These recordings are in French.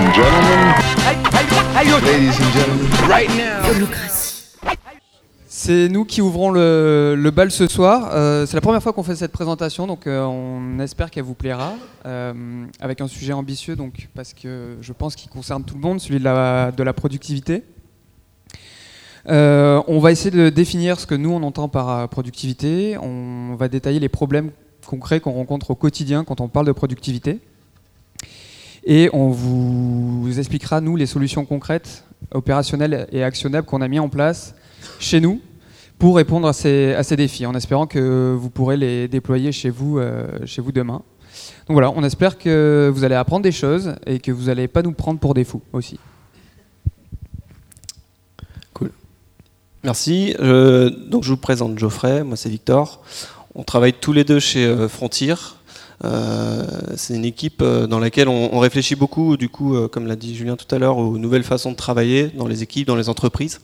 and gentlemen. Ladies and gentlemen. Right now. C'est nous qui ouvrons le, le bal ce soir. Euh, c'est la première fois qu'on fait cette présentation, donc euh, on espère qu'elle vous plaira. euh, avec un sujet ambitieux, donc parce que je pense qu'il concerne tout le monde, celui de la, de la productivité. Euh, on va essayer de définir ce que nous on entend par productivité. On va détailler les problèmes concrets qu'on rencontre au quotidien quand on parle de productivité. Et on vous expliquera, nous, les solutions concrètes, opérationnelles et actionnables qu'on a mis en place chez nous pour répondre à ces, défis, en espérant que vous pourrez les déployer chez vous, euh, chez vous demain. Donc voilà, on espère que vous allez apprendre des choses et que vous n'allez pas nous prendre pour des fous aussi. Merci. Euh, donc je vous présente Geoffrey, moi c'est Victor. On travaille tous les deux chez euh, Frontier. Euh, c'est une équipe euh, dans laquelle on, réfléchit beaucoup, du coup, euh, comme l'a dit Julien tout à l'heure, aux nouvelles façons de travailler dans les équipes, dans les entreprises.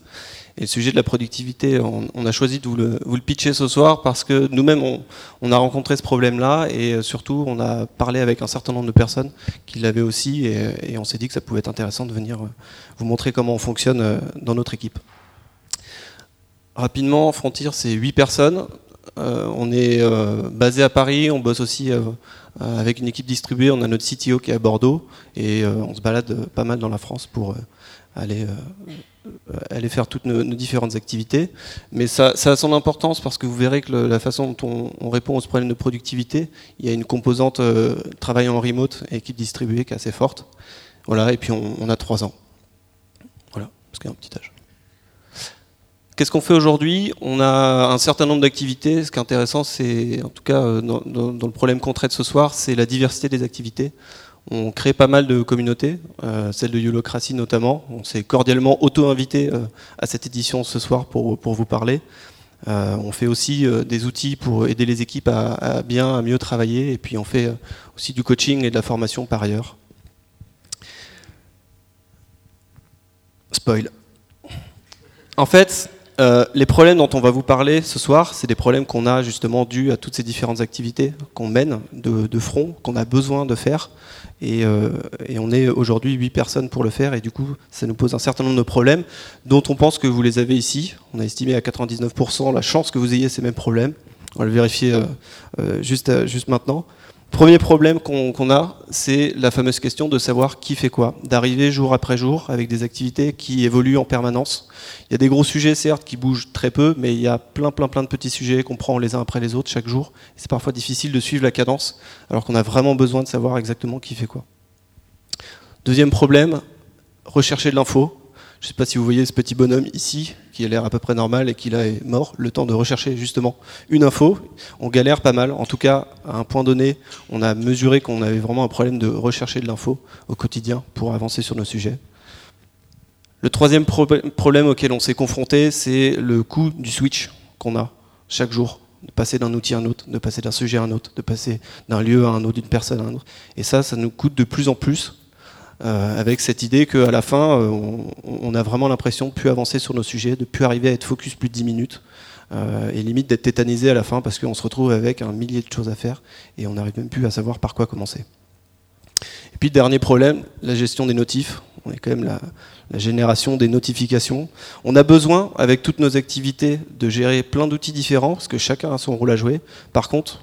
Et le sujet de la productivité, on, a choisi de vous le, pitcher ce soir parce que nous-mêmes, on, a rencontré ce problème-là et surtout, on a parlé avec un certain nombre de personnes qui l'avaient aussi et, et on s'est dit que ça pouvait être intéressant de venir vous montrer comment on fonctionne dans notre équipe. Rapidement, Frontier, c'est 8 personnes. Euh, on est euh, basé à Paris, on bosse aussi euh, avec une équipe distribuée. On a notre CTO qui est à Bordeaux et on se balade pas mal dans la France pour aller, faire toutes nos, différentes activités. Mais ça, a son importance parce que vous verrez que la façon dont on, on répond aux problèmes de productivité, il y a une composante euh, travail en remote et équipe distribuée qui est assez forte. Voilà, et puis on, on a 3 ans. Voilà, parce qu'il y a un petit âge. Qu'est-ce qu'on fait aujourd'hui? On a un certain nombre d'activités. Ce qui est intéressant, c'est, en tout cas, euh, dans, le problème qu'on traite ce soir, c'est la diversité des activités. On crée pas mal de communautés, euh, celle de Yolocratie notamment. On s'est cordialement auto-invité euh, à cette édition ce soir pour, pour vous parler. On fait aussi des outils pour aider les équipes à, à bien, à mieux travailler. Et puis on fait aussi du coaching et de la formation par ailleurs. Spoil. En fait, euh, les problèmes dont on va vous parler ce soir, c'est des problèmes qu'on a justement dus à toutes ces différentes activités qu'on mène de, de front, qu'on a besoin de faire. Et, euh, et on est aujourd'hui 8 personnes pour le faire. Et du coup, ça nous pose un certain nombre de problèmes dont on pense que vous les avez ici. On a estimé à 99% la chance que vous ayez ces mêmes problèmes. On va le vérifier euh, euh, juste, euh, juste maintenant. Premier problème qu'on a, c'est la fameuse question de savoir qui fait quoi, d'arriver jour après jour avec des activités qui évoluent en permanence. Il y a des gros sujets, certes, qui bougent très peu, mais il y a plein, plein, plein de petits sujets qu'on prend les uns après les autres chaque jour. C'est parfois difficile de suivre la cadence, alors qu'on a vraiment besoin de savoir exactement qui fait quoi. Deuxième problème, rechercher de l'info. Je ne sais pas si vous voyez ce petit bonhomme ici, qui a l'air à peu près normal et qui là est mort, le temps de rechercher justement une info. On galère pas mal. En tout cas, à un point donné, on a mesuré qu'on avait vraiment un problème de rechercher de l'info au quotidien pour avancer sur nos sujets. Le troisième pro- problème auquel on s'est confronté, c'est le coût du switch qu'on a chaque jour. De passer d'un outil à un autre, de passer d'un sujet à un autre, de passer d'un lieu à un autre, d'une personne à un autre. Et ça, ça nous coûte de plus en plus, euh, avec cette idée qu'à la fin, euh, on, a vraiment l'impression de plus avancer sur nos sujets, de plus arriver à être focus plus de 10 minutes, euh, et limite d'être tétanisé à la fin parce qu'on se retrouve avec un millier de choses à faire et on n'arrive même plus à savoir par quoi commencer. Et puis dernier problème, la gestion des notifs. On est quand même la génération des notifications. On a besoin, avec toutes nos activités, de gérer plein d'outils différents, parce que chacun a son rôle à jouer. Par contre,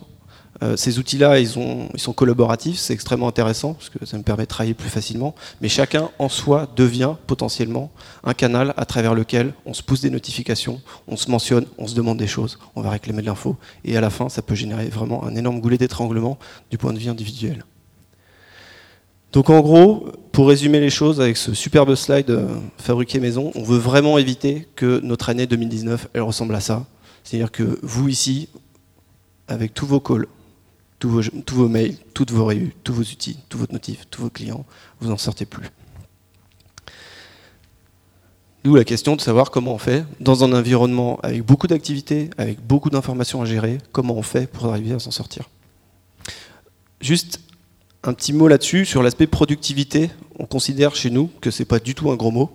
euh, ces outils-là, ils, ont- ils sont collaboratifs, c'est extrêmement intéressant, parce que ça me permet de travailler plus facilement. Mais chacun, en soi, devient potentiellement un canal à travers lequel on se pousse des notifications, on se mentionne, on se demande des choses, on va réclamer de l'info. Et à la fin, ça peut générer vraiment un énorme goulet d'étranglement du point de vue individuel. Donc en gros, pour résumer les choses avec ce superbe slide euh, fabriqué maison, on veut vraiment éviter que notre année 2019 elle ressemble à ça. C'est-à-dire que vous ici, avec tous vos calls, tous vos, mails, toutes vos réus, tous vos outils, tous vos notifs, tous vos clients, vous n'en sortez plus. D'où la question de savoir comment on fait dans un environnement avec beaucoup d'activités, avec beaucoup d'informations à gérer, comment on fait pour arriver à s'en sortir. Juste un petit mot là-dessus sur l'aspect productivité. On considère chez nous que c'est pas du tout un gros mot.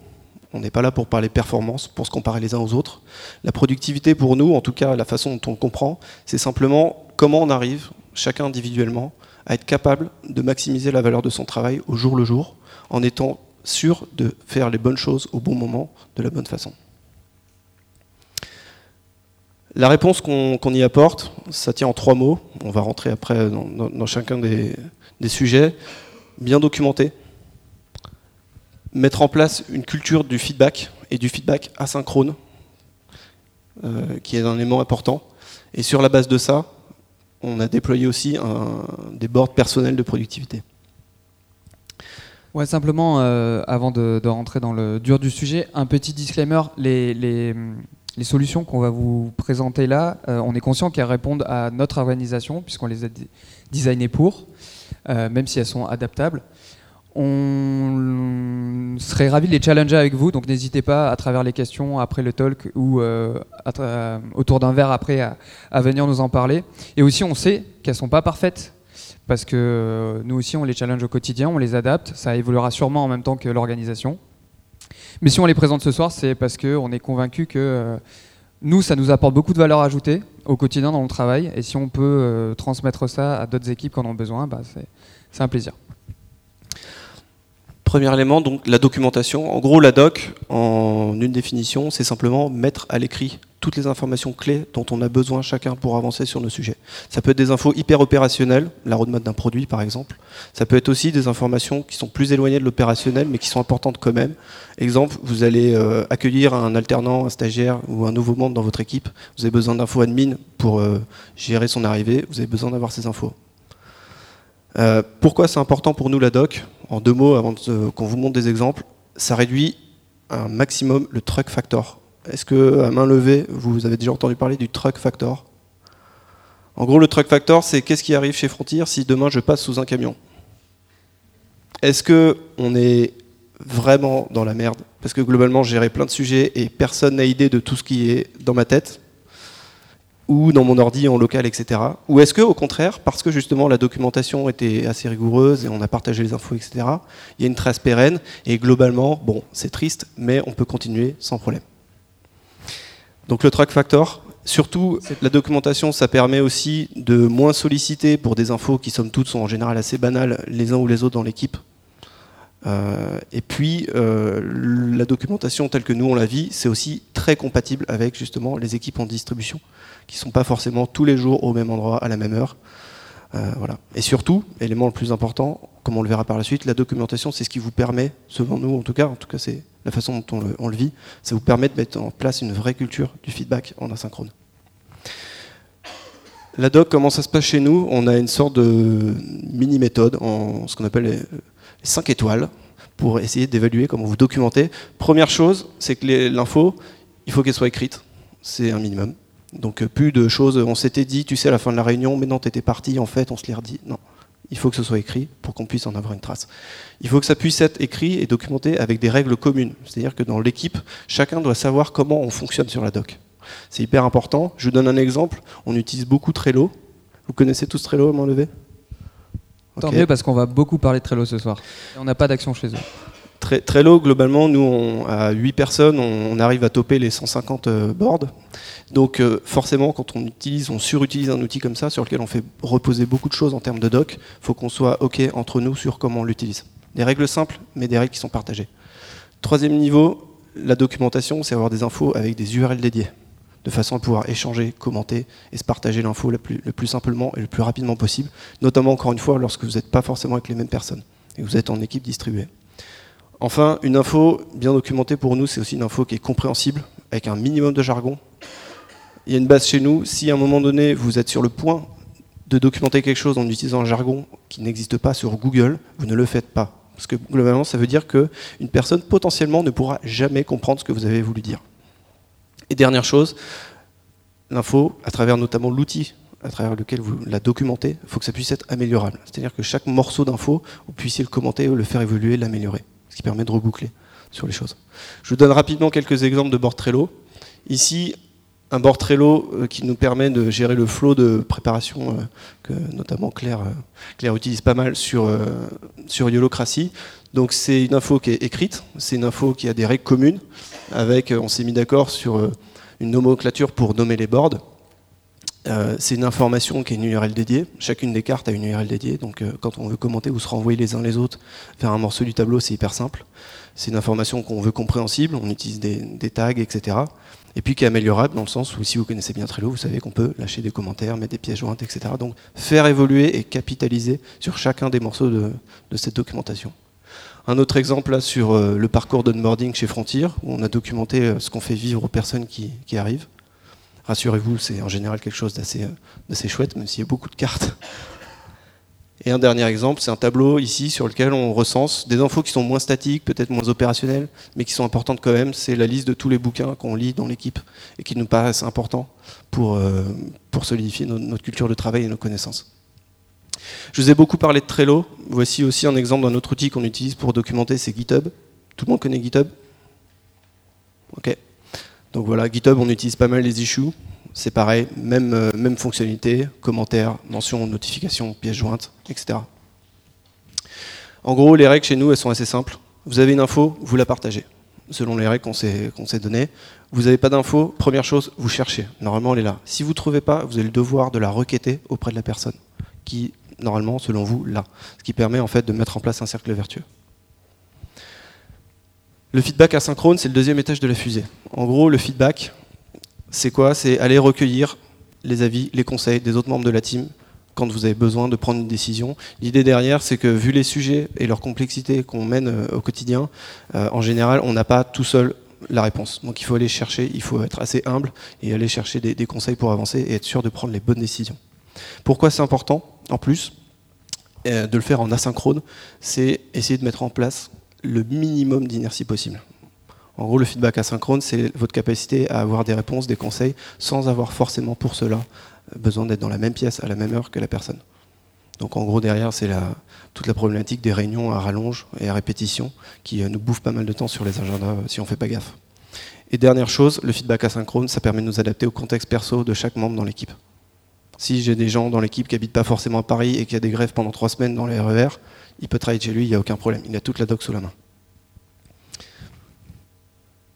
On n'est pas là pour parler performance, pour se comparer les uns aux autres. La productivité pour nous, en tout cas la façon dont on le comprend, c'est simplement comment on arrive, chacun individuellement, à être capable de maximiser la valeur de son travail au jour le jour, en étant sûr de faire les bonnes choses au bon moment, de la bonne façon. La réponse qu'on y apporte, ça tient en trois mots. On va rentrer après dans, chacun des, sujets. Bien documenté, mettre en place une culture du feedback et du feedback asynchrone, euh, qui est un élément important. Et sur la base de ça, on a déployé aussi des boards personnels de productivité. Ouais, simplement, euh, avant de, rentrer dans le dur du sujet, un petit disclaimer. Les, solutions qu'on va vous présenter là, euh, on est conscient qu'elles répondent à notre organisation, puisqu'on les a designées pour, euh, même si elles sont adaptables. On serait ravi de les challenger avec vous, donc n'hésitez pas à travers les questions après le talk ou autour d'un verre après à, venir nous en parler. Et aussi, on sait qu'elles sont pas parfaites parce que euh, nous aussi on les challenge au quotidien, on les adapte, ça évoluera sûrement en même temps que l'organisation. Mais si on les présente ce soir, c'est parce qu'on est convaincu que euh, nous, ça nous apporte beaucoup de valeur ajoutée au quotidien dans le travail, et si on peut euh, transmettre ça à d'autres équipes qui en ont besoin, bah, c'est un plaisir. Premier élément, donc la documentation. En gros, la doc, en une définition, c'est simplement mettre à l'écrit toutes les informations clés dont on a besoin chacun pour avancer sur nos sujets. Ça peut être des infos hyper opérationnelles, la roadmap d'un produit par exemple. Ça peut être aussi des informations qui sont plus éloignées de l'opérationnel mais qui sont importantes quand même. Exemple, vous allez euh, accueillir un alternant, un stagiaire ou un nouveau membre dans votre équipe. Vous avez besoin d'infos admin pour euh, gérer son arrivée. Vous avez besoin d'avoir ces infos. Euh, pourquoi c'est important pour nous la doc En deux mots, avant qu'on vous montre des exemples, ça réduit un maximum le truck factor. Est-ce que, à main levée, vous avez déjà entendu parler du truck factor? En gros, le truck factor, c'est qu'est-ce qui arrive chez Frontier si demain je passe sous un camion? Est-ce que on est vraiment dans la merde? Parce que globalement, j'ai géré plein de sujets et personne n'a idée de tout ce qui est dans ma tête ou dans mon ordi en local, etc. Ou est-ce que, au contraire, parce que justement la documentation était assez rigoureuse et on a partagé les infos, etc., il y a une trace pérenne et globalement, bon, c'est triste, mais on peut continuer sans problème. Donc le track factor, surtout la documentation, ça permet aussi de moins solliciter pour des infos qui, somme toute, sont en général assez banales les uns ou les autres dans l'équipe. Euh, et puis, euh, la documentation telle que nous on la vit, c'est aussi très compatible avec justement les équipes en distribution qui ne sont pas forcément tous les jours au même endroit, à la même heure. Euh, voilà. Et surtout, élément le plus important, comme on le verra par la suite, la documentation, c'est ce qui vous permet, selon nous en tout cas, en tout cas c'est la façon dont on le, vit, ça vous permet de mettre en place une vraie culture du feedback en asynchrone. La doc, comment ça se passe chez nous? On a une sorte de mini-méthode, ce qu'on appelle 5 étoiles, pour essayer d'évaluer comment vous documentez. Première chose, c'est que l'info, il faut qu'elle soit écrite, c'est un minimum. Donc euh, plus de choses, on s'était dit, tu sais, à la fin de la réunion, mais non, t'étais parti, en fait, on se l'est redit. Non, il faut que ce soit écrit pour qu'on puisse en avoir une trace. Il faut que ça puisse être écrit et documenté avec des règles communes. C'est-à-dire que dans l'équipe, chacun doit savoir comment on fonctionne sur la doc. C'est hyper important. Je vous donne un exemple. On utilise beaucoup Trello. Vous connaissez tous Trello à main levée? Tant mieux parce qu'on va beaucoup parler de Trello ce soir. on n'a pas d'action chez eux. Trello, globalement, nous, on, à 8 personnes, on, arrive à toper les 150 euh, boards. Donc, euh, forcément, quand on utilise, on surutilise un outil comme ça, sur lequel on fait reposer beaucoup de choses en termes de doc, il faut qu'on soit OK entre nous sur comment on l'utilise. Des règles simples, mais des règles qui sont partagées. Troisième niveau, la documentation, c'est avoir des infos avec des URL dédiés, de façon à pouvoir échanger, commenter et se partager l'info le plus, le plus simplement et le plus rapidement possible, notamment, encore une fois, lorsque vous n'êtes pas forcément avec les mêmes personnes et que vous êtes en équipe distribuée. Enfin, une info bien documentée pour nous, c'est aussi une info qui est compréhensible, avec un minimum de jargon. Il y a une base chez nous, si à un moment donné vous êtes sur le point de documenter quelque chose en utilisant un jargon qui n'existe pas sur Google, vous ne le faites pas. Parce que globalement, ça veut dire qu'une personne potentiellement ne pourra jamais comprendre ce que vous avez voulu dire. Et dernière chose, l'info, à travers notamment l'outil à travers lequel vous la documentez, il faut que ça puisse être améliorable. C'est-à-dire que chaque morceau d'info, vous puissiez le commenter, le faire évoluer, l'améliorer qui permet de reboucler sur les choses. Je vous donne rapidement quelques exemples de board Trello. Ici, un board Trello euh, qui nous permet de gérer le flot de préparation euh, que notamment Claire, euh, Claire utilise pas mal sur, sur. Donc c'est une info qui est écrite, c'est une info qui a des règles communes, avec, on s'est mis d'accord sur une nomenclature pour nommer les boards. Euh, c'est une information qui est une URL dédiée. Chacune des cartes a une URL dédiée. Donc euh, quand on veut commenter ou se renvoyer les uns les autres vers un morceau du tableau, c'est hyper simple. C'est une information qu'on veut compréhensible. On utilise des, tags, etc. Et puis qui est améliorable dans le sens où si vous connaissez bien Trello, vous savez qu'on peut lâcher des commentaires, mettre des pièces jointes, etc. Donc faire évoluer et capitaliser sur chacun des morceaux de cette documentation. Un autre exemple là sur euh, le parcours d'onboarding chez Frontier, où on a documenté euh, ce qu'on fait vivre aux personnes qui, arrivent. Rassurez-vous, c'est en général quelque chose d'assez euh, chouette, même s'il y a beaucoup de cartes. Et un dernier exemple, c'est un tableau ici sur lequel on recense des infos qui sont moins statiques, peut-être moins opérationnelles, mais qui sont importantes quand même. C'est la liste de tous les bouquins qu'on lit dans l'équipe et qui nous paraissent importants pour, solidifier notre culture de travail et nos connaissances. Je vous ai beaucoup parlé de Trello. Voici aussi un exemple d'un autre outil qu'on utilise pour documenter, c'est GitHub. Tout le monde connaît GitHub? Ok. Donc voilà, GitHub, on utilise pas mal les issues. C'est pareil, même, euh, fonctionnalité, commentaires, mentions, notifications, pièces jointes, etc. En gros, les règles chez nous, elles sont assez simples. Vous avez une info, vous la partagez, selon les règles qu'on s'est qu'on s'est données. Vous n'avez pas d'info, première chose, vous cherchez. Normalement, elle est là. Si vous ne trouvez pas, vous avez le devoir de la requêter auprès de la personne, qui, normalement, selon vous, là. Ce qui permet en fait de mettre en place un cercle vertueux. Le feedback asynchrone, c'est le deuxième étage de la fusée. En gros, le feedback, c'est quoi? C'est aller recueillir les avis, les conseils des autres membres de la team quand vous avez besoin de prendre une décision. L'idée derrière, c'est que vu les sujets et leur complexité qu'on mène euh, au quotidien, euh, en général, on n'a pas tout seul la réponse. Donc il faut aller chercher, il faut être assez humble et aller chercher des, des conseils pour avancer et être sûr de prendre les bonnes décisions. Pourquoi c'est important En plus, euh, de le faire en asynchrone, c'est essayer de mettre en place le minimum d'inertie possible. En gros, le feedback asynchrone, c'est votre capacité à avoir des réponses, des conseils, sans avoir forcément pour cela besoin d'être dans la même pièce à la même heure que la personne. Donc en gros, derrière, c'est toute la problématique des réunions à rallonge et à répétition qui euh, nous bouffe pas mal de temps sur les agendas euh, si on ne fait pas gaffe. Et dernière chose, le feedback asynchrone, ça permet de nous adapter au contexte perso de chaque membre dans l'équipe. Si j'ai des gens dans l'équipe qui habitent pas forcément à Paris et qui a des grèves pendant trois semaines dans les RER, il peut travailler chez lui, il n'y a aucun problème. Il a toute la doc sous la main.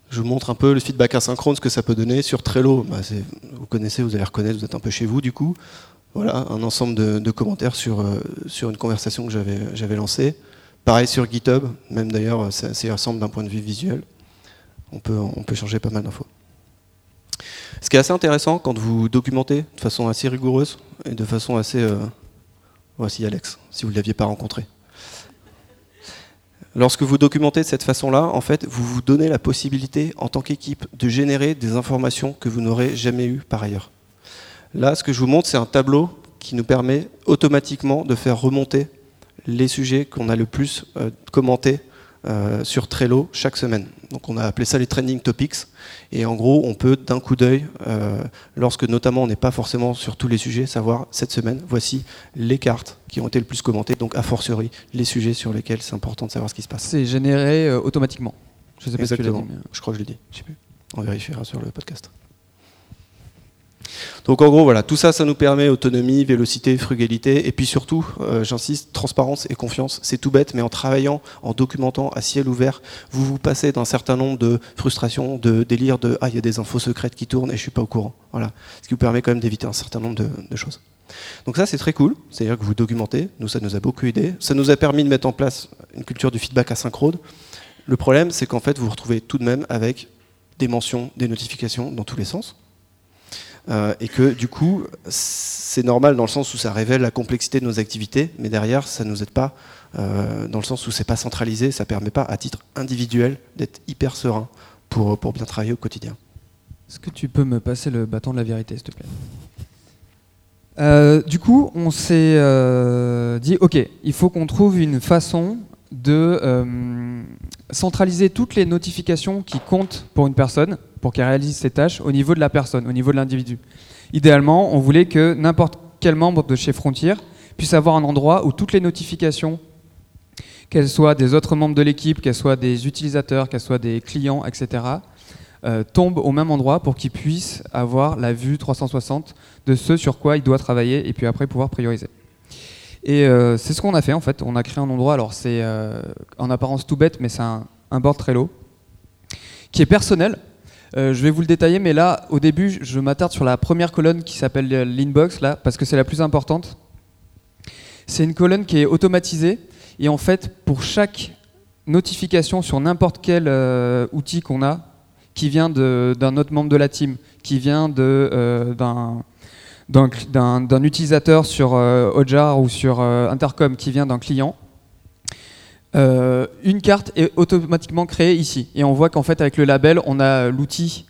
Je vous montre un peu le feedback asynchrone, ce que ça peut donner sur Trello. Bah, vous connaissez, vous allez reconnaître, vous êtes un peu chez vous du coup. Voilà, un ensemble de, commentaires sur, euh, sur une conversation que j'avais lancée. Pareil sur GitHub, même d'ailleurs, c'est assez ensemble d'un point de vue visuel. On peut, on peut changer pas mal d'infos. Ce qui est assez intéressant quand vous documentez de façon assez rigoureuse et de façon assez... Euh... Voici Alex, si vous ne l'aviez pas rencontré. Lorsque vous documentez de cette façon-là, en fait, vous vous donnez la possibilité, en tant qu'équipe, de générer des informations que vous n'aurez jamais eues par ailleurs. Là, ce que je vous montre, c'est un tableau qui nous permet automatiquement de faire remonter les sujets qu'on a le plus euh, commentés euh, sur Trello chaque semaine. Donc on a appelé ça les trending topics. Et en gros, on peut d'un coup d'œil, euh, lorsque notamment on n'est pas forcément sur tous les sujets, savoir cette semaine, voici les cartes qui ont été le plus commentées, donc a fortiori les sujets sur lesquels c'est important de savoir ce qui se passe. C'est généré euh, automatiquement. Je sais pas Exactement. Si tu dit, mais... Je crois que je l'ai dit. Je sais plus. On vérifiera sur le podcast. Donc en gros, voilà, tout ça, ça nous permet autonomie, vélocité, frugalité, et puis surtout, euh, j'insiste, transparence et confiance. C'est tout bête, mais en travaillant, en documentant à ciel ouvert, vous vous passez d'un certain nombre de frustrations, de délires, de ah il y a des infos secrètes qui tournent et je suis pas au courant. Voilà, ce qui vous permet quand même d'éviter un certain nombre de, de choses. Donc ça, c'est très cool. C'est-à-dire que vous documentez. Nous, ça nous a beaucoup aidé. Ça nous a permis de mettre en place une culture du feedback asynchrone. Le problème, c'est qu'en fait, vous vous retrouvez tout de même avec des mentions, des notifications dans tous les sens. Euh, et que du coup, c'est normal dans le sens où ça révèle la complexité de nos activités, mais derrière, ça ne nous aide pas euh, dans le sens où c'est pas centralisé, ça permet pas à titre individuel d'être hyper serein pour, pour bien travailler au quotidien. Est-ce que tu peux me passer le bâton de la vérité, s'il te plaît? Euh, Du coup, on s'est dit, ok, il faut qu'on trouve une façon de centraliser toutes les notifications qui comptent pour une personne, pour qu'elle réalise ses tâches, au niveau de la personne, au niveau de l'individu. Idéalement, on voulait que n'importe quel membre de chez Frontier puisse avoir un endroit où toutes les notifications, qu'elles soient des autres membres de l'équipe, qu'elles soient des utilisateurs, qu'elles soient des clients, etc., euh, tombent au même endroit pour qu'il puisse avoir la vue 360 de ce sur quoi il doit travailler et puis après pouvoir prioriser. Et euh, c'est ce qu'on a fait en fait. On a créé un endroit, alors c'est euh, en apparence tout bête, mais c'est un, un board Trello qui est personnel. Euh, je vais vous le détailler, mais là, au début, je m'attarde sur la première colonne qui s'appelle euh, l'inbox, là, parce que c'est la plus importante. C'est une colonne qui est automatisée, et en fait, pour chaque notification sur n'importe quel euh, outil qu'on a, qui vient d'un autre membre de la team, qui vient d'un d'un utilisateur sur Ojar ou sur Intercom, qui vient d'un client, euh, une carte est automatiquement créée ici. Et on voit qu'en fait, avec le label, on a l'outil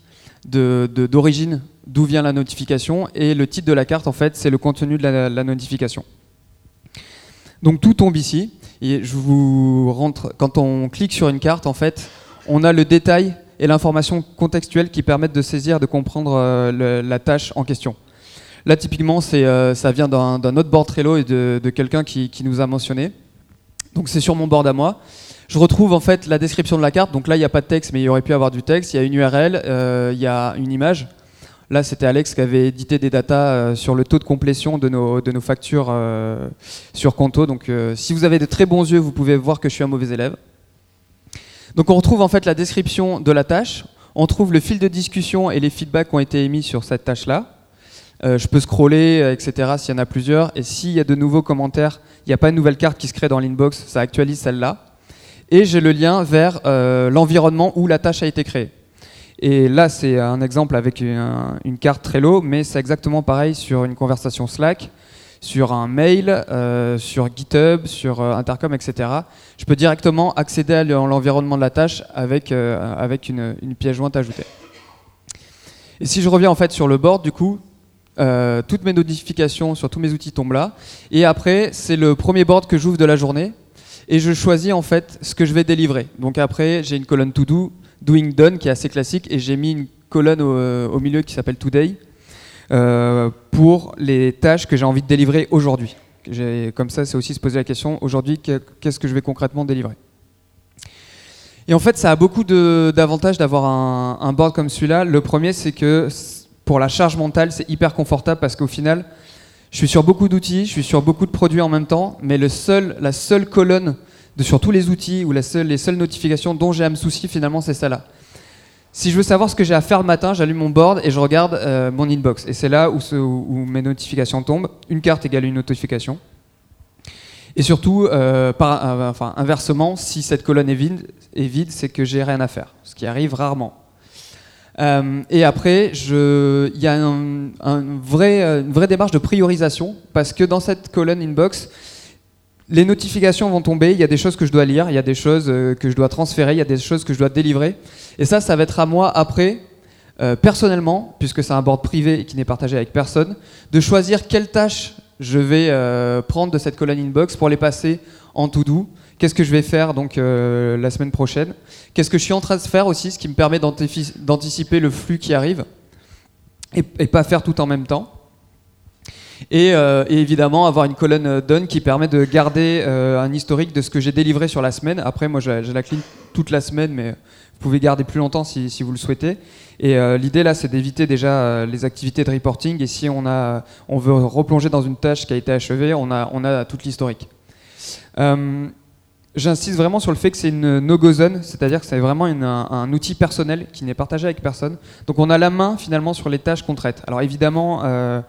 d'origine de, d'où vient la notification. Et le titre de la carte, en fait, c'est le contenu de la, notification. Donc tout tombe ici. Et je vous rentre. Quand on clique sur une carte, en fait, on a le détail et l'information contextuelle qui permettent de saisir, de comprendre euh, la tâche en question. Là, typiquement, euh, ça vient d'un autre board Trello et de, quelqu'un qui, qui, nous a mentionné. Donc c'est sur mon board à moi. Je retrouve en fait la description de la carte. Donc là, il n'y a pas de texte, mais il y aurait pu avoir du texte. Il y a une URL, euh, il y a une image. Là, c'était Alex qui avait édité des datas euh, sur le taux de complétion de nos, de nos factures euh, sur Conto. Donc si vous avez de très bons yeux, vous pouvez voir que je suis un mauvais élève. Donc on retrouve en fait la description de la tâche. On trouve le fil de discussion et les feedbacks qui ont été émis sur cette tâche-là. Je peux scroller, etc. s'il y en a plusieurs. Et s'il y a de nouveaux commentaires, il n'y a pas une nouvelle carte qui se crée dans l'inbox, ça actualise celle-là. Et j'ai le lien vers euh, l'environnement où la tâche a été créée. Et là, c'est un exemple avec une, carte Trello, mais c'est exactement pareil sur une conversation Slack, sur un mail, sur GitHub, sur Intercom, etc. Je peux directement accéder à l'environnement de la tâche avec, avec une, une pièce jointe ajoutée. Et si je reviens en fait sur le board, du coup, euh, toutes mes notifications sur tous mes outils tombent là. Et après, c'est le premier board que j'ouvre de la journée. Et je choisis en fait ce que je vais délivrer. Donc après, j'ai une colonne to do, doing done qui est assez classique. Et j'ai mis une colonne au, euh, milieu qui s'appelle today euh, pour les tâches que j'ai envie de délivrer aujourd'hui. Comme ça, c'est aussi se poser la question aujourd'hui, qu'est-ce que je vais concrètement délivrer? Et en fait, ça a beaucoup d'avantages d'avoir un, un board comme celui-là. Le premier, c'est que pour la charge mentale, c'est hyper confortable parce qu'au final, je suis sur beaucoup d'outils, je suis sur beaucoup de produits en même temps, mais le seul, la seule colonne de, sur tous les outils ou les seules notifications dont j'ai à me soucier, finalement, c'est celle-là. Si je veux savoir ce que j'ai à faire le matin, j'allume mon board et je regarde euh, mon inbox. Et c'est là où, mes notifications tombent. Une carte égale une notification. Et surtout, euh, euh, inversement, si cette colonne est vide, est vide c'est que j'ai rien à faire, ce qui arrive rarement. Euh, et après, il y a vrai, euh, une vraie démarche de priorisation parce que dans cette colonne inbox, les notifications vont tomber, il y a des choses que je dois lire, il y a des choses euh, que je dois transférer, il y a des choses que je dois délivrer. Et ça, ça va être à moi après, personnellement, puisque c'est un board privé et qui n'est partagé avec personne, de choisir quelles tâches je vais prendre de cette colonne inbox pour les passer en to-do Qu'est-ce que je vais faire donc euh, la semaine prochaine? Qu'est-ce que je suis en train de faire aussi, ce qui me permet d'anticiper le flux qui arrive et, pas faire tout en même temps? Euh, et, évidemment avoir une colonne done qui permet de garder euh, un historique de ce que j'ai délivré sur la semaine. Après, moi, j'ai la clean toute la semaine, mais vous pouvez garder plus longtemps si, vous le souhaitez. Et l'idée là, c'est d'éviter déjà les activités de reporting. Et si on, a, on veut replonger dans une tâche qui a été achevée, on a, on a toute l'historique. J'insiste vraiment sur le fait que c'est une no-go zone, c'est-à-dire que c'est vraiment un, outil personnel qui n'est partagé avec personne. Donc on a la main finalement sur les tâches qu'on traite. Alors évidemment, euh,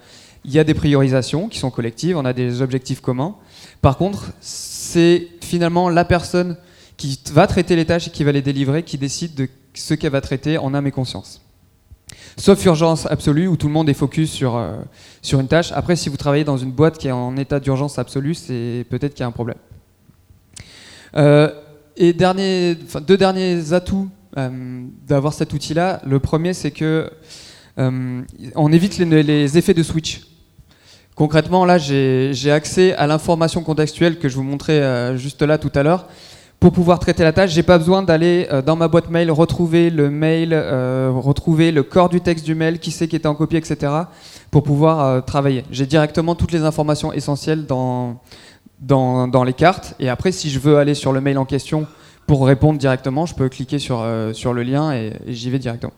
il y a des priorisations qui sont collectives, on a des objectifs communs. Par contre, c'est finalement la personne qui va traiter les tâches et qui va les délivrer qui décide de ce qu'elle va traiter en âme et conscience. Sauf urgence absolue où tout le monde est focus sur, euh, sur une tâche. Après, si vous travaillez dans une boîte qui est en état d'urgence absolue, c'est peut-être qu'il y a un problème. Euh, et deux derniers atouts euh, d'avoir cet outil-là. Le premier, c'est que euh, on évite les, effets de switch. Concrètement, là, j'ai accès à l'information contextuelle que je vous montrais juste là tout à l'heure. Pour pouvoir traiter la tâche, j'ai pas besoin d'aller dans ma boîte mail retrouver le mail, retrouver le corps du texte du mail, qui c'est qui était en copie, etc. pour pouvoir travailler. J'ai directement toutes les informations essentielles dans, dans, les cartes. Et après, si je veux aller sur le mail en question pour répondre directement, je peux cliquer sur, euh, sur le lien et, j'y vais directement.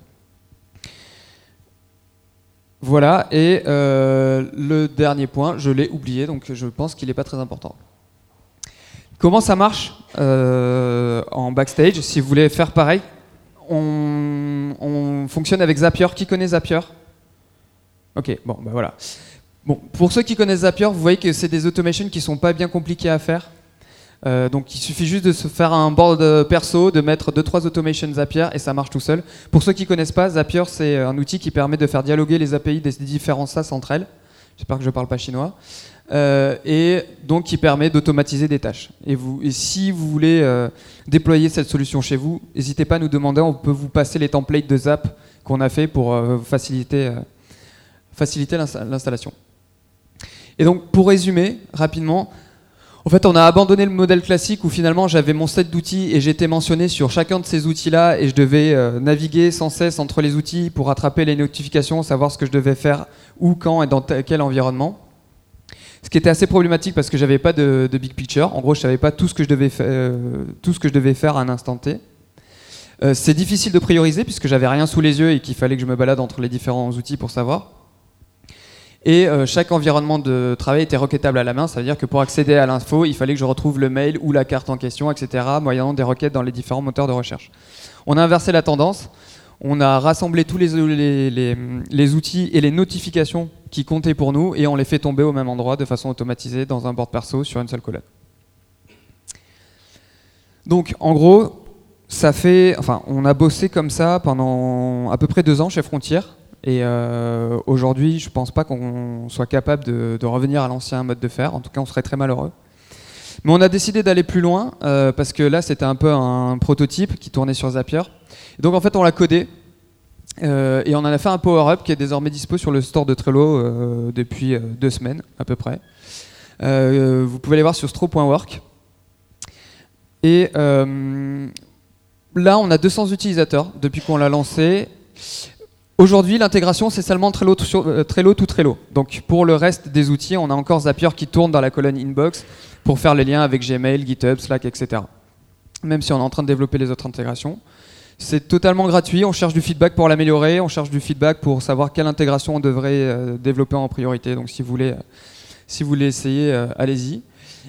Voilà, et euh, le dernier point, je l'ai oublié, donc je pense qu'il n'est pas très important. Comment ça marche euh, en backstage? Si vous voulez faire pareil, on, on fonctionne avec Zapier. Qui connaît Zapier? Ok, bon, bah voilà. Bon, pour ceux qui connaissent Zapier, vous voyez que c'est des automations qui sont pas bien compliquées à faire. Euh, donc il suffit juste de se faire un board perso, de mettre 2-3 automations Zapier et ça marche tout seul. Pour ceux qui connaissent pas, Zapier c'est un outil qui permet de faire dialoguer les API des différents SaaS entre elles. J'espère que je parle pas chinois. Euh, et donc qui permet d'automatiser des tâches. Et, vous, et si vous voulez euh, déployer cette solution chez vous, n'hésitez pas à nous demander, on peut vous passer les templates de Zap qu'on a fait pour faciliter l'installation. Et donc pour résumer rapidement, en fait, on a abandonné le modèle classique où finalement j'avais mon set d'outils et j'étais mentionné sur chacun de ces outils-là et je devais euh, naviguer sans cesse entre les outils pour attraper les notifications, savoir ce que je devais faire où, quand et dans quel environnement. Ce qui était assez problématique parce que j'avais pas de, big picture. En gros, je savais pas tout ce que je devais, euh, tout ce que je devais faire à un instant T. Euh, c'est difficile de prioriser puisque j'avais rien sous les yeux et qu'il fallait que je me balade entre les différents outils pour savoir. Et euh, chaque environnement de travail était requêtable à la main, ça veut dire que pour accéder à l'info, il fallait que je retrouve le mail ou la carte en question, etc., moyennant des requêtes dans les différents moteurs de recherche. On a inversé la tendance, on a rassemblé tous les, outils et les notifications qui comptaient pour nous et on les fait tomber au même endroit de façon automatisée dans un board perso sur une seule colonne. Donc en gros, ça fait, on a bossé comme ça pendant à peu près deux ans chez Frontier. Et euh, aujourd'hui, je ne pense pas qu'on soit capable de, revenir à l'ancien mode de faire. En tout cas, on serait très malheureux. Mais on a décidé d'aller plus loin euh, parce que là, c'était un peu un prototype qui tournait sur Zapier. donc, en fait, on l'a codé euh, et on en a fait un power-up qui est désormais dispo sur le store de Trello depuis deux semaines à peu près. vous pouvez aller voir sur stro.work. Et là, on a 200 utilisateurs depuis qu'on l'a lancé. Aujourd'hui, l'intégration, c'est seulement Trello, euh, Trello tout Trello. Donc pour le reste des outils, on a encore Zapier qui tourne dans la colonne Inbox pour faire les liens avec Gmail, GitHub, Slack, etc. Même si on est en train de développer les autres intégrations. C'est totalement gratuit, on cherche du feedback pour l'améliorer, on cherche du feedback pour savoir quelle intégration on devrait euh, développer en priorité. Donc si vous voulez, euh, si vous voulez essayer, allez-y.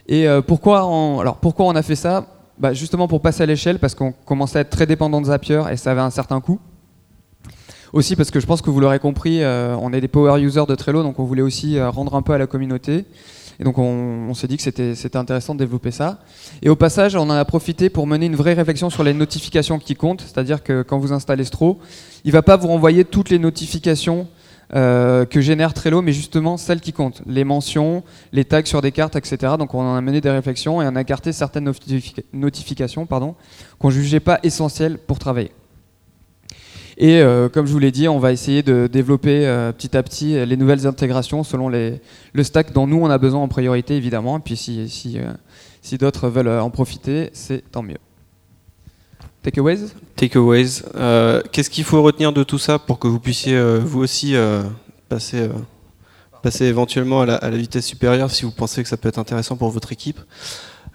Et pourquoi, on, alors, pourquoi on a fait ça? Bah, Justement pour passer à l'échelle, parce qu'on commençait à être très dépendant de Zapier et ça avait un certain coût. Aussi parce que je pense que vous l'aurez compris, euh, on est des power users de Trello, donc on voulait aussi euh, rendre un peu à la communauté. Et donc on, s'est dit que c'était intéressant de développer ça. Et au passage, on en a profité pour mener une vraie réflexion sur les notifications qui comptent. C'est-à-dire que quand vous installez Stro, il ne va pas vous renvoyer toutes les notifications euh, que génère Trello, mais justement celles qui comptent. Les mentions, les tags sur des cartes, etc. Donc on en a mené des réflexions et on a écarté certaines notifications qu'on ne jugeait pas essentielles pour travailler. Et euh, comme je vous l'ai dit, on va essayer de développer euh, petit à petit euh, les nouvelles intégrations selon les, le stack dont nous on a besoin en priorité évidemment. Et puis si, d'autres veulent en profiter, c'est tant mieux. Takeaways? Takeaways. Qu'est-ce qu'il faut retenir de tout ça pour que vous puissiez vous aussi passer, éventuellement à la, vitesse supérieure si vous pensez que ça peut être intéressant pour votre équipe?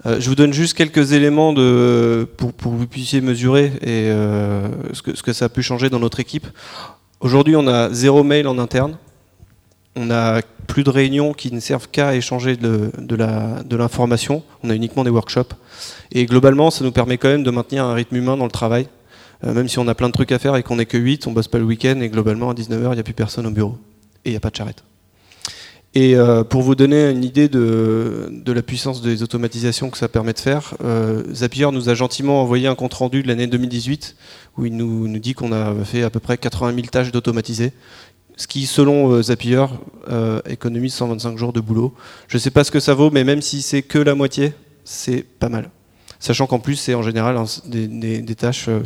Euh, je vous donne juste quelques éléments pour, que vous puissiez mesurer euh, ce, que, ce, que, ça a pu changer dans notre équipe. Aujourd'hui, on a zéro mail en interne. On a plus de réunions qui ne servent qu'à échanger de, de l'information. on a uniquement des workshops. Et globalement, ça nous permet quand même de maintenir un rythme humain dans le travail. Euh, même si on a plein de trucs à faire et qu'on n'est que 8, on bosse pas le week-end et globalement à 19h, il n'y a plus personne au bureau. Et il n'y a pas de charrette. Et euh, pour vous donner une idée de, de, la puissance des automatisations que ça permet de faire, euh, Zapier nous a gentiment envoyé un compte rendu de l'année 2018 où il nous, nous dit qu'on a fait à peu près 80 000 tâches d'automatiser, ce qui, selon euh, Zapier, euh, économise 125 jours de boulot. Je ne sais pas ce que ça vaut, mais même si c'est que la moitié, c'est pas mal. Sachant qu'en plus, c'est en général des, des, des, tâches euh,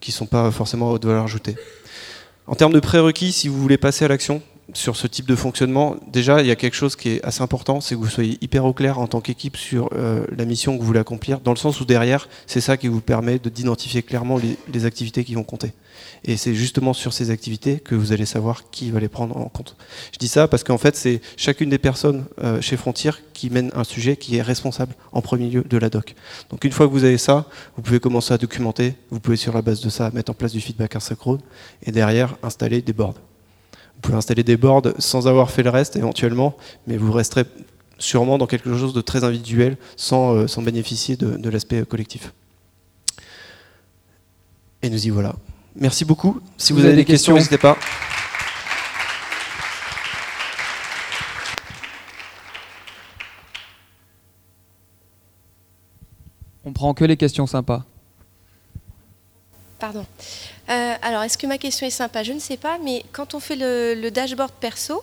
qui ne sont pas forcément à haute valeur ajoutée. En termes de prérequis, si vous voulez passer à l'action, sur ce type de fonctionnement, déjà, il y a quelque chose qui est assez important, c'est que vous soyez hyper au clair en tant qu'équipe sur euh, la mission que vous voulez accomplir, dans le sens où derrière, c'est ça qui vous permet d'identifier clairement les, activités qui vont compter. Et c'est justement sur ces activités que vous allez savoir qui va les prendre en compte. Je dis ça parce qu'en fait, c'est chacune des personnes euh, chez Frontier qui mène un sujet qui est responsable en premier lieu de la doc. Donc une fois que vous avez ça, vous pouvez commencer à documenter, vous pouvez sur la base de ça mettre en place du feedback asynchrone, et derrière installer des boards. Vous pouvez installer des boards sans avoir fait le reste éventuellement, mais vous resterez sûrement dans quelque chose de très individuel sans, euh, bénéficier de, l'aspect collectif. Et nous y voilà. Merci beaucoup. Si vous, avez, des questions, n'hésitez pas. On prend que les questions sympas. Pardon. Euh, alors, est-ce que ma question est sympa? Je ne sais pas, mais quand on fait le, dashboard perso,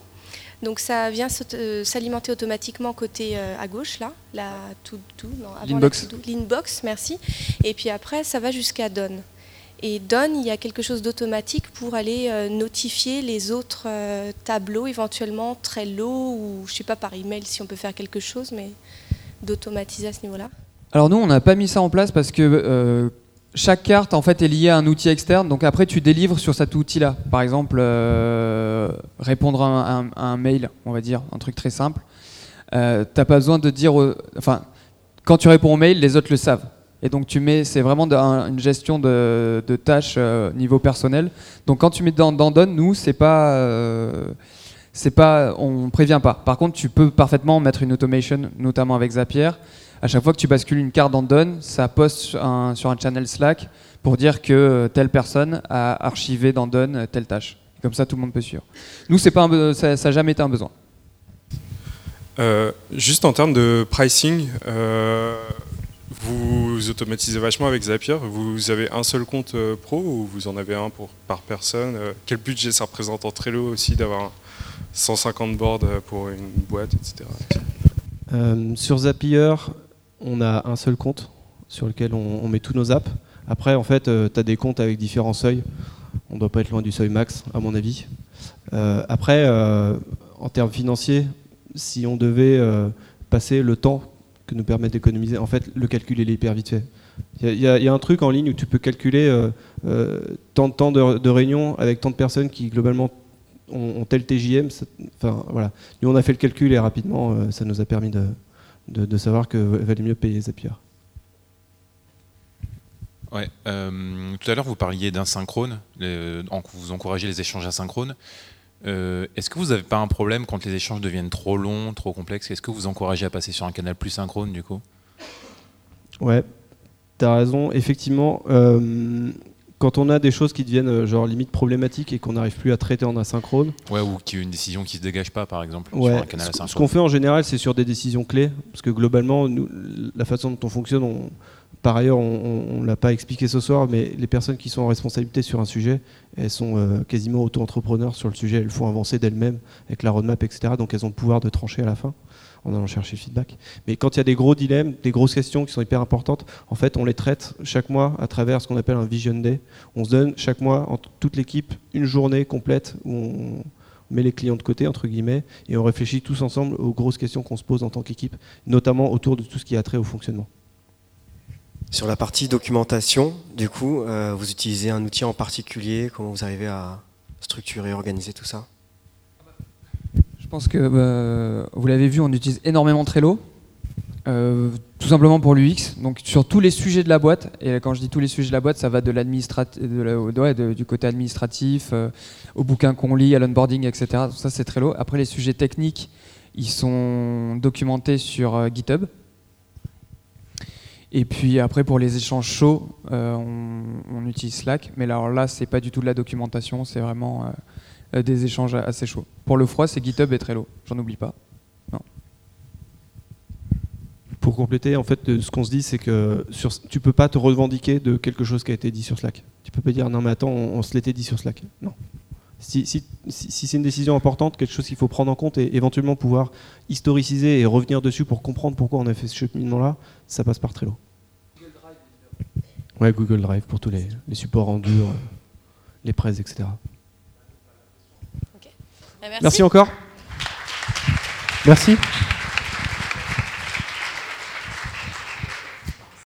donc ça vient euh, s'alimenter automatiquement côté euh, à gauche, là, la tout, tout l'inbox. L'inbox, merci. Et puis après, ça va jusqu'à Don. Et Don, il y a quelque chose d'automatique pour aller notifier les autres tableaux, éventuellement Trello ou je sais pas par email si on peut faire quelque chose, mais d'automatiser à ce niveau-là. Alors nous, on n'a pas mis ça en place parce que chaque carte en fait est liée à un outil externe, donc après tu délivres sur cet outil-là. Par exemple, euh, répondre à un, mail, on va dire, un truc très simple. Euh, T'as pas besoin de dire, enfin, quand tu réponds au mail, les autres le savent. Et donc tu mets, c'est vraiment une gestion de, tâches euh, niveau personnel. Donc quand tu mets dans, dans nous, c'est pas, euh, c'est pas, on prévient pas. Par contre, tu peux parfaitement mettre une automation, notamment avec Zapier à chaque fois que tu bascules une carte dans Done, ça poste sur un, channel Slack pour dire que euh, telle personne a archivé dans Done euh, telle tâche. Comme ça, tout le monde peut suivre. Nous, pas ça n'a jamais été un besoin. Euh, juste en termes de pricing, vous automatisez vachement avec Zapier. Vous avez un seul compte pro ou vous en avez un pour, par personne Quel budget ça représente en Trello aussi d'avoir 150 boards pour une boîte, etc. sur Zapier, on a un seul compte sur lequel on, met tous nos apps. Après, en fait, euh, tu as des comptes avec différents seuils. On ne doit pas être loin du seuil max, à mon avis. Euh, après, euh, en termes financiers, si on devait passer le temps que nous permet d'économiser, en fait, le calcul est hyper vite fait. Il y, a un truc en ligne où tu peux calculer tant de temps de, réunion avec tant de personnes qui, globalement, ont, tel TJM. Enfin, voilà. Nous, on a fait le calcul et rapidement, ça nous a permis de, de, savoir que valait mieux payer Zapier. Ouais, euh, tout à l'heure, vous parliez d'insynchrone, vous encouragez les échanges asynchrones. Euh, Est-ce que vous n'avez pas un problème quand les échanges deviennent trop longs, trop complexes? Est-ce que vous encouragez à passer sur un canal plus synchrone du coup? Ouais, tu as raison. Effectivement, euh, quand on a des choses qui deviennent euh, genre limite problématiques et qu'on n'arrive plus à traiter en asynchrone. Ouais, ou qu'il y a une décision qui se dégage pas, par exemple, sur un canal Ce qu'on fait en général, c'est sur des décisions clés, parce que globalement, nous, la façon dont on fonctionne, on, par ailleurs, on ne l'a pas expliqué ce soir, mais les personnes qui sont en responsabilité sur un sujet, elles sont euh, quasiment auto-entrepreneurs sur le sujet, elles font avancer d'elles-mêmes avec la roadmap, etc. Donc elles ont le pouvoir de trancher à la fin en allant chercher le feedback. Mais quand il y a des gros dilemmes, des grosses questions qui sont hyper importantes, en fait, on les traite chaque mois à travers ce qu'on appelle un Vision Day. On se donne chaque mois, en toute l'équipe, une journée complète où on met les clients de côté, entre guillemets, et on réfléchit tous ensemble aux grosses questions qu'on se pose en tant qu'équipe, notamment autour de tout ce qui a trait au fonctionnement. Sur la partie documentation, du coup, euh, vous utilisez un outil en particulier? Comment vous arrivez à structurer, organiser tout ça? Pense que bah, vous l'avez vu, on utilise énormément Trello. Euh, tout simplement pour l'UX, donc sur tous les sujets de la boîte, et quand je dis tous les sujets de la boîte, ça va de du côté administratif, euh, au bouquin qu'on lit, à l'onboarding, etc. Ça c'est Trello. Après les sujets techniques, ils sont documentés sur euh, GitHub. Et puis après pour les échanges chauds, on, utilise Slack, mais alors là c'est pas du tout de la documentation, c'est vraiment euh, des échanges assez chauds. Pour le froid, c'est GitHub et Trello. J'en oublie pas. Pour compléter, en fait, ce qu'on se dit, c'est que sur, tu peux pas te revendiquer de quelque chose qui a été dit sur Slack. Tu peux pas dire non mais attends, on, se l'était dit sur Slack. Non. Si, si, si, c'est une décision importante, quelque chose qu'il faut prendre en compte et éventuellement pouvoir historiciser et revenir dessus pour comprendre pourquoi on a fait ce cheminement-là, ça passe par Trello. Google Drive. Ouais, Google Drive pour tous les, les supports en dur, les presses, etc. Merci encore. Merci.